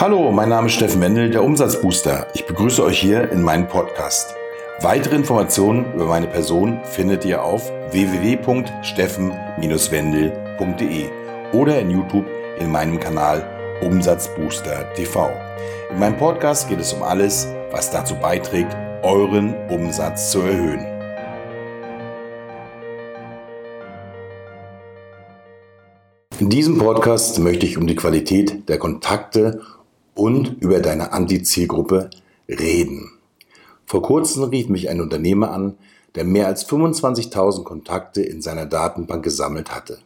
Hallo, mein Name ist Steffen Wendel, der Umsatzbooster. Ich begrüße euch hier in meinem Podcast. Weitere Informationen über meine Person findet ihr auf www.steffen-wendel.de oder in YouTube in meinem Kanal Umsatzbooster TV. In meinem Podcast geht es um alles, was dazu beiträgt, euren Umsatz zu erhöhen. In diesem Podcast möchte ich um die Qualität der Kontakte und über deine Anti-Zielgruppe reden. Vor kurzem rief mich ein Unternehmer an, der mehr als 25.000 Kontakte in seiner Datenbank gesammelt hatte.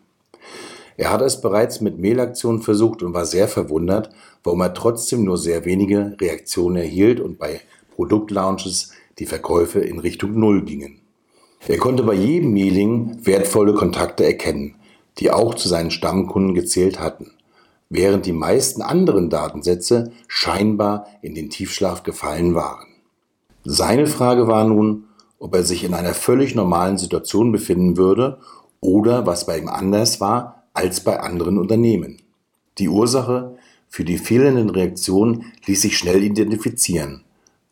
Er hatte es bereits mit Mailaktionen versucht und war sehr verwundert, warum er trotzdem nur sehr wenige Reaktionen erhielt und bei Produktlaunches die Verkäufe in Richtung Null gingen. Er konnte bei jedem Mailing wertvolle Kontakte erkennen, die auch zu seinen Stammkunden gezählt hatten, während die meisten anderen Datensätze scheinbar in den Tiefschlaf gefallen waren. Seine Frage war nun, ob er sich in einer völlig normalen Situation befinden würde oder was bei ihm anders war als bei anderen Unternehmen. Die Ursache für die fehlenden Reaktionen ließ sich schnell identifizieren.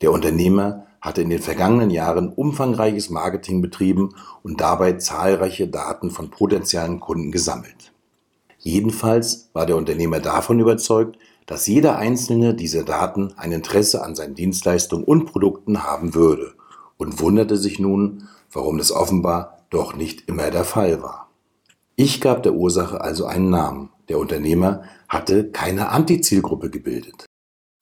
Der Unternehmer hatte in den vergangenen Jahren umfangreiches Marketing betrieben und dabei zahlreiche Daten von potenziellen Kunden gesammelt. Jedenfalls war der Unternehmer davon überzeugt, dass jeder einzelne dieser Daten ein Interesse an seinen Dienstleistungen und Produkten haben würde und wunderte sich nun, warum das offenbar doch nicht immer der Fall war. Ich gab der Ursache also einen Namen. Der Unternehmer hatte keine Antizielgruppe gebildet.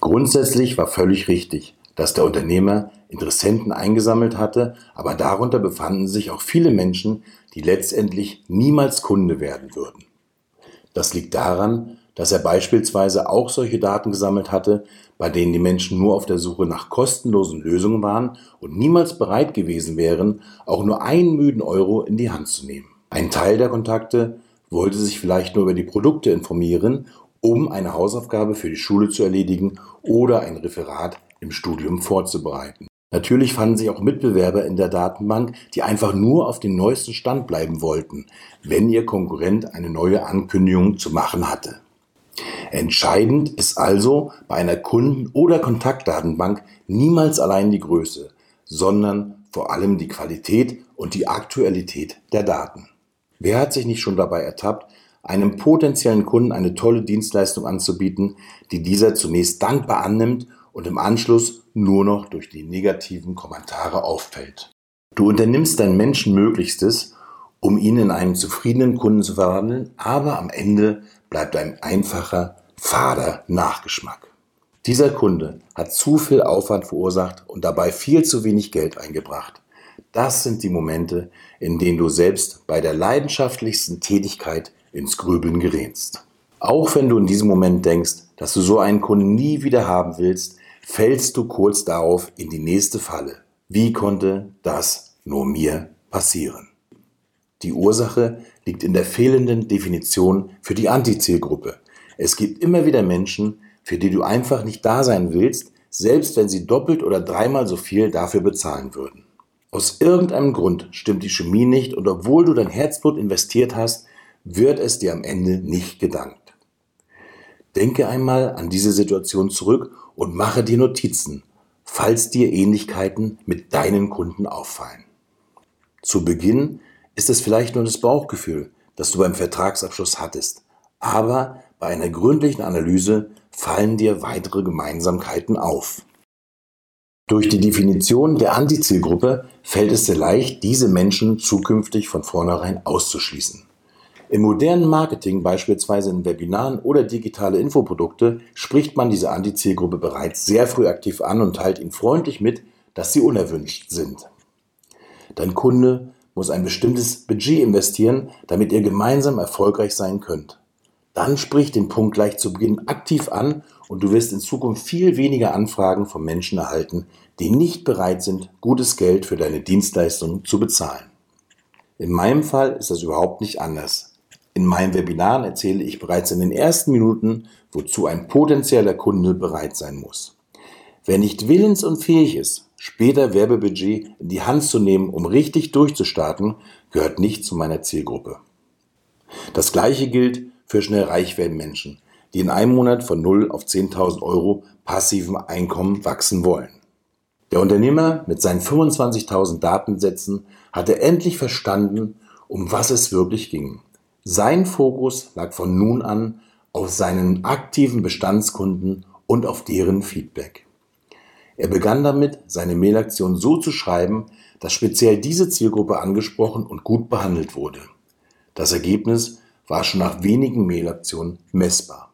Grundsätzlich war völlig richtig, dass der Unternehmer Interessenten eingesammelt hatte, aber darunter befanden sich auch viele Menschen, die letztendlich niemals Kunde werden würden. Das liegt daran, dass er beispielsweise auch solche Daten gesammelt hatte, bei denen die Menschen nur auf der Suche nach kostenlosen Lösungen waren und niemals bereit gewesen wären, auch nur einen müden Euro in die Hand zu nehmen. Ein Teil der Kontakte wollte sich vielleicht nur über die Produkte informieren, um eine Hausaufgabe für die Schule zu erledigen oder ein Referat im Studium vorzubereiten. Natürlich fanden sich auch Mitbewerber in der Datenbank, die einfach nur auf dem neuesten Stand bleiben wollten, wenn ihr Konkurrent eine neue Ankündigung zu machen hatte. Entscheidend ist also bei einer Kunden- oder Kontaktdatenbank niemals allein die Größe, sondern vor allem die Qualität und die Aktualität der Daten. Wer hat sich nicht schon dabei ertappt, einem potenziellen Kunden eine tolle Dienstleistung anzubieten, die dieser zunächst dankbar annimmt und im Anschluss nur noch durch die negativen Kommentare auffällt. Du unternimmst dein Menschenmöglichstes, um ihn in einen zufriedenen Kunden zu verwandeln, aber am Ende bleibt ein einfacher, fader Nachgeschmack. Dieser Kunde hat zu viel Aufwand verursacht und dabei viel zu wenig Geld eingebracht. Das sind die Momente, in denen du selbst bei der leidenschaftlichsten Tätigkeit ins Grübeln gerätst. Auch wenn du in diesem Moment denkst, dass du so einen Kunden nie wieder haben willst, fällst du kurz darauf in die nächste Falle. Wie konnte das nur mir passieren? Die Ursache liegt in der fehlenden Definition für die Antizielgruppe. Es gibt immer wieder Menschen, für die du einfach nicht da sein willst, selbst wenn sie doppelt oder dreimal so viel dafür bezahlen würden. Aus irgendeinem Grund stimmt die Chemie nicht und obwohl du dein Herzblut investiert hast, wird es dir am Ende nicht gedankt. Denke einmal an diese Situation zurück und mache dir Notizen, falls dir Ähnlichkeiten mit deinen Kunden auffallen. Zu Beginn ist es vielleicht nur das Bauchgefühl, das du beim Vertragsabschluss hattest, aber bei einer gründlichen Analyse fallen dir weitere Gemeinsamkeiten auf. Durch die Definition der Antizielgruppe fällt es dir leicht, diese Menschen zukünftig von vornherein auszuschließen. Im modernen Marketing, beispielsweise in Webinaren oder digitale Infoprodukte, spricht man diese Antizielgruppe bereits sehr früh aktiv an und teilt ihnen freundlich mit, dass sie unerwünscht sind. Dein Kunde muss ein bestimmtes Budget investieren, damit ihr gemeinsam erfolgreich sein könnt. Dann sprich den Punkt gleich zu Beginn aktiv an und du wirst in Zukunft viel weniger Anfragen von Menschen erhalten, die nicht bereit sind, gutes Geld für deine Dienstleistung zu bezahlen. In meinem Fall ist das überhaupt nicht anders. In meinen Webinaren erzähle ich bereits in den ersten Minuten, wozu ein potenzieller Kunde bereit sein muss. Wer nicht willens und fähig ist, später Werbebudget in die Hand zu nehmen, um richtig durchzustarten, gehört nicht zu meiner Zielgruppe. Das gleiche gilt für schnell reich werden Menschen. die in einem Monat von 0 auf 10.000 Euro passivem Einkommen wachsen wollen. Der Unternehmer mit seinen 25.000 Datensätzen hatte endlich verstanden, um was es wirklich ging. Sein Fokus lag von nun an auf seinen aktiven Bestandskunden und auf deren Feedback. Er begann damit, seine Mailaktion so zu schreiben, dass speziell diese Zielgruppe angesprochen und gut behandelt wurde. Das Ergebnis war schon nach wenigen Mailaktionen messbar.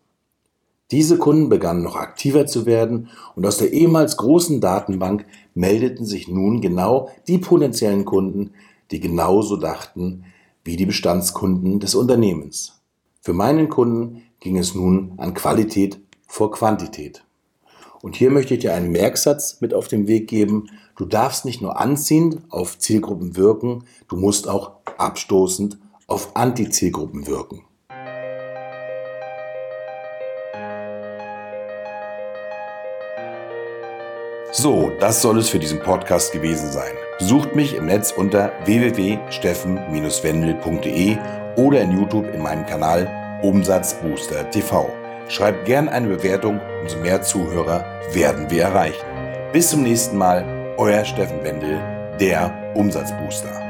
Diese Kunden begannen noch aktiver zu werden und aus der ehemals großen Datenbank meldeten sich nun genau die potenziellen Kunden, die genauso dachten wie die Bestandskunden des Unternehmens. Für meinen Kunden ging es nun an Qualität vor Quantität. Und hier möchte ich dir einen Merksatz mit auf den Weg geben. Du darfst nicht nur anziehend auf Zielgruppen wirken, du musst auch abstoßend auf Antizielgruppen wirken. So, das soll es für diesen Podcast gewesen sein. Besucht mich im Netz unter www.steffen-wendel.de oder in YouTube in meinem Kanal Umsatzbooster TV. Schreibt gern eine Bewertung, umso mehr Zuhörer werden wir erreichen. Bis zum nächsten Mal, euer Steffen Wendel, der Umsatzbooster.